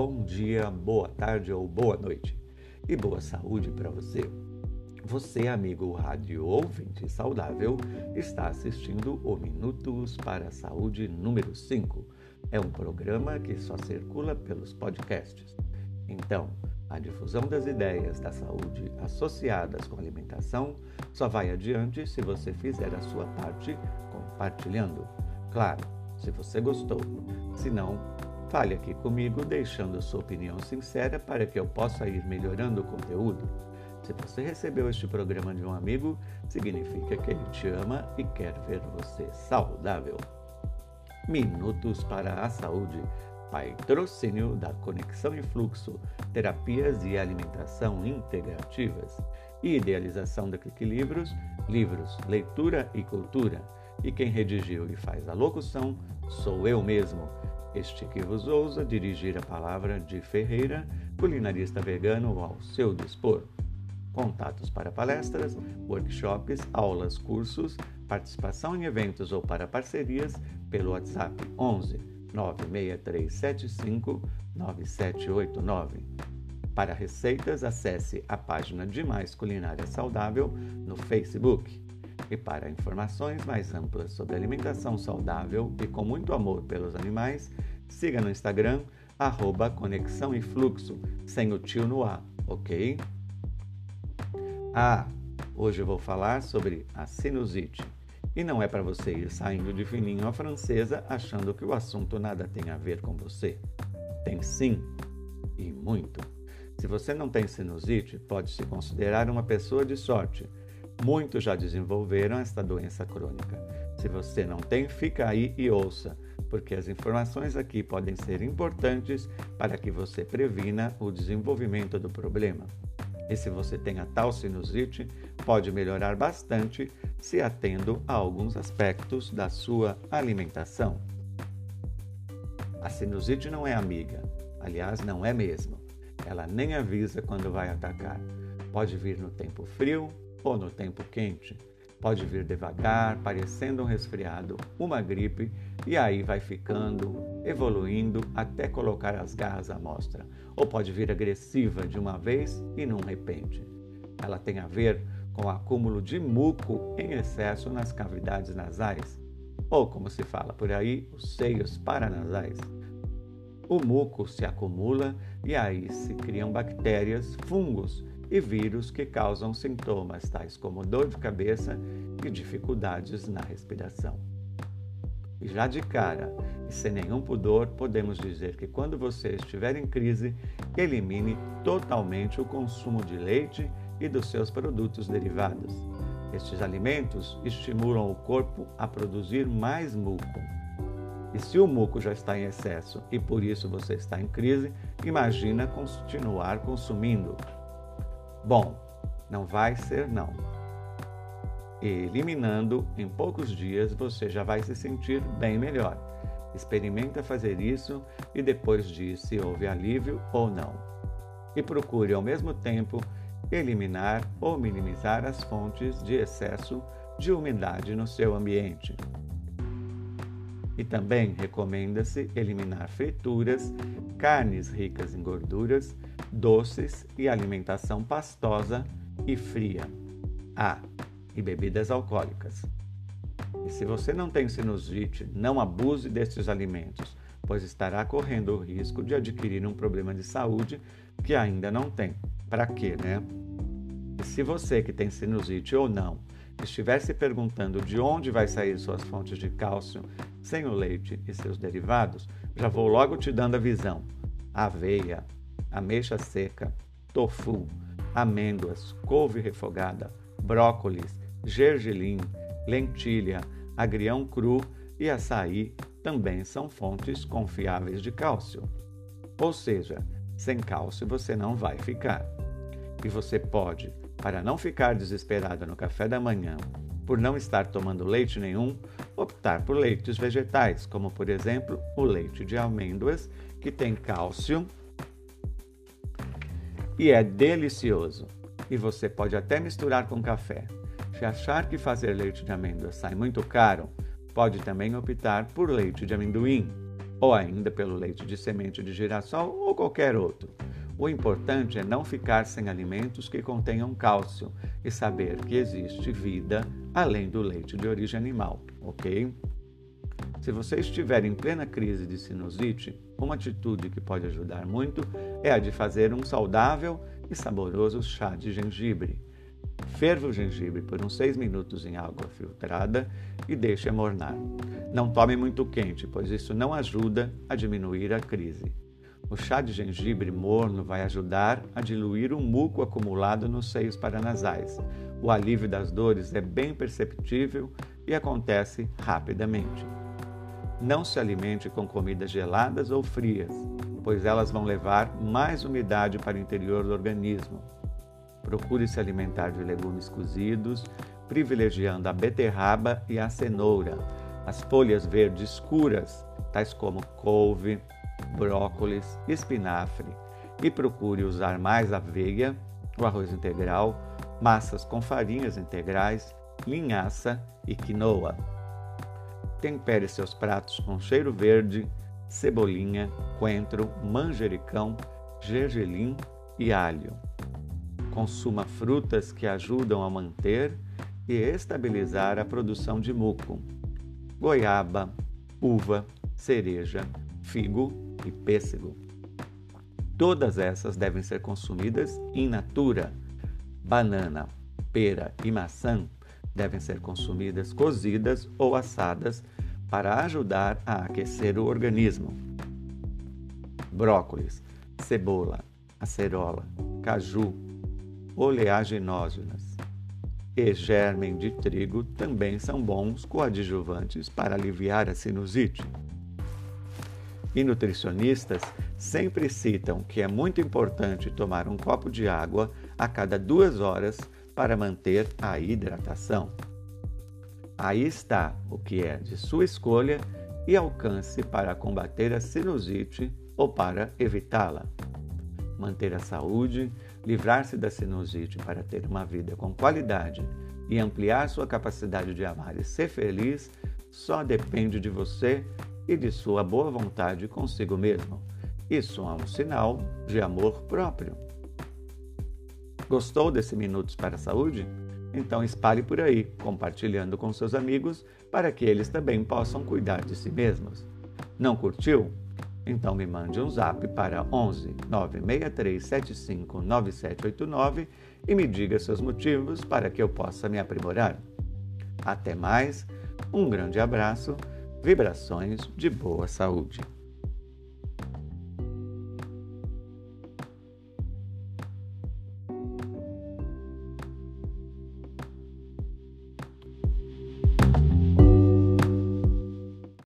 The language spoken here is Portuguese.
bom dia, boa tarde ou boa noite. E boa saúde para você. Você, amigo rádio ouvinte saudável, está assistindo o Minutos para a Saúde número 5. É um programa que só circula pelos podcasts. Então, a difusão das ideias da saúde associadas com alimentação só vai adiante se você fizer a sua parte compartilhando. Claro, se você gostou. Se não, fale aqui comigo deixando sua opinião sincera para que eu possa ir melhorando o conteúdo. Se você recebeu este programa de um amigo, significa que ele te ama e quer ver você saudável. Minutos para a Saúde. Patrocínio da Conexão e Fluxo, Terapias e Alimentação Integrativas. Idealização da Clique Livros, Livros, Leitura e Cultura e quem redigiu e faz a locução sou eu mesmo. Este que vos ousa dirigir a palavra de Ferreira, culinarista vegano ao seu dispor. Contatos para palestras, workshops, aulas, cursos, participação em eventos ou para parcerias pelo WhatsApp 11 96375 9789. Para receitas, acesse a página de Mais Culinária Saudável no Facebook. E para informações mais amplas sobre alimentação saudável e com muito amor pelos animais, siga no Instagram, arroba Conexão e Fluxo, sem o tio no A, ok? Ah, hoje eu vou falar sobre a sinusite. E não é para você ir saindo de fininho à francesa achando que o assunto nada tem a ver com você. Tem sim, e muito. Se você não tem sinusite, pode se considerar uma pessoa de sorte Muitos já desenvolveram esta doença crônica. Se você não tem, fica aí e ouça, porque as informações aqui podem ser importantes para que você previna o desenvolvimento do problema. E se você tem a tal sinusite, pode melhorar bastante se atendo a alguns aspectos da sua alimentação. A sinusite não é amiga, aliás, não é mesmo. Ela nem avisa quando vai atacar. Pode vir no tempo frio, ou no tempo quente. Pode vir devagar, parecendo um resfriado, uma gripe, e aí vai ficando, evoluindo até colocar as garras à mostra. Ou pode vir agressiva de uma vez e num repente. Ela tem a ver com o acúmulo de muco em excesso nas cavidades nasais, ou como se fala por aí, os seios paranasais. O muco se acumula e aí se criam bactérias, fungos e vírus que causam sintomas tais como dor de cabeça e dificuldades na respiração. E já de cara, e sem nenhum pudor, podemos dizer que quando você estiver em crise, elimine totalmente o consumo de leite e dos seus produtos derivados. Estes alimentos estimulam o corpo a produzir mais muco. E se o muco já está em excesso e por isso você está em crise, imagina continuar consumindo, Bom, não vai ser não. eliminando em poucos dias você já vai se sentir bem melhor. Experimenta fazer isso e depois diz se houve alívio ou não. E procure ao mesmo tempo eliminar ou minimizar as fontes de excesso de umidade no seu ambiente. E também recomenda-se eliminar frituras, carnes ricas em gorduras, doces e alimentação pastosa e fria. Ah, e bebidas alcoólicas. E se você não tem sinusite, não abuse destes alimentos, pois estará correndo o risco de adquirir um problema de saúde que ainda não tem. Para quê, né? E se você que tem sinusite ou não estiver se perguntando de onde vai sair suas fontes de cálcio sem o leite e seus derivados, já vou logo te dando a visão. Aveia, ameixa seca, tofu, amêndoas, couve refogada, brócolis, gergelim, lentilha, agrião cru e açaí também são fontes confiáveis de cálcio. Ou seja, sem cálcio você não vai ficar. E você pode, para não ficar desesperada no café da manhã, por não estar tomando leite nenhum, optar por leites vegetais, como por exemplo o leite de amêndoas, que tem cálcio e é delicioso. E você pode até misturar com café. Se achar que fazer leite de amêndoa sai muito caro, pode também optar por leite de amendoim. ou ainda pelo leite de semente de girassol ou qualquer outro. O importante é não ficar sem alimentos que contenham cálcio e saber que existe vida além do leite de origem animal, ok? Se você estiver em plena crise de sinusite, uma atitude que pode ajudar muito é a de fazer um saudável e saboroso chá de gengibre. Ferva o gengibre por uns 6 minutos em água filtrada e deixe amornar. Não tome muito quente, pois isso não ajuda a diminuir a crise. O chá de gengibre morno vai ajudar a diluir o muco acumulado nos seios paranasais. O alívio das dores é bem perceptível e acontece rapidamente. Não se alimente com comidas geladas ou frias, pois elas vão levar mais umidade para o interior do organismo. Procure se alimentar de legumes cozidos, privilegiando a beterraba e a cenoura, as folhas verdes escuras, tais como couve, brócolis, espinafre, e procure usar mais aveia, o arroz integral, massas com farinhas integrais, linhaça e quinoa. Tempere seus pratos com cheiro verde, cebolinha, coentro, manjericão, gergelim e alho. Consuma frutas que ajudam a manter e estabilizar a produção de muco. Goiaba, uva, cereja, figo e pêssego. Todas essas devem ser consumidas in natura. Banana, pera e maçã devem ser consumidas cozidas ou assadas para ajudar a aquecer o organismo. Brócolis, cebola, acerola, caju, oleaginógenas e germen de trigo também são bons coadjuvantes para aliviar a sinusite. E nutricionistas sempre citam que é muito importante tomar um copo de água a cada duas horas para manter a hidratação. Aí está o que é de sua escolha e alcance para combater a sinusite ou para evitá-la. Manter a saúde, livrar-se da sinusite para ter uma vida com qualidade e ampliar sua capacidade de amar e ser feliz só depende de você e de sua boa vontade consigo mesmo. Isso é um sinal de amor próprio. Gostou desse Minutos para a Saúde? Então espalhe por aí, compartilhando com seus amigos para que eles também possam cuidar de si mesmos. Não curtiu? Então me mande um zap para 11 96375 9789 e me diga seus motivos para que eu possa me aprimorar. Até mais, um grande abraço, vibrações de boa saúde.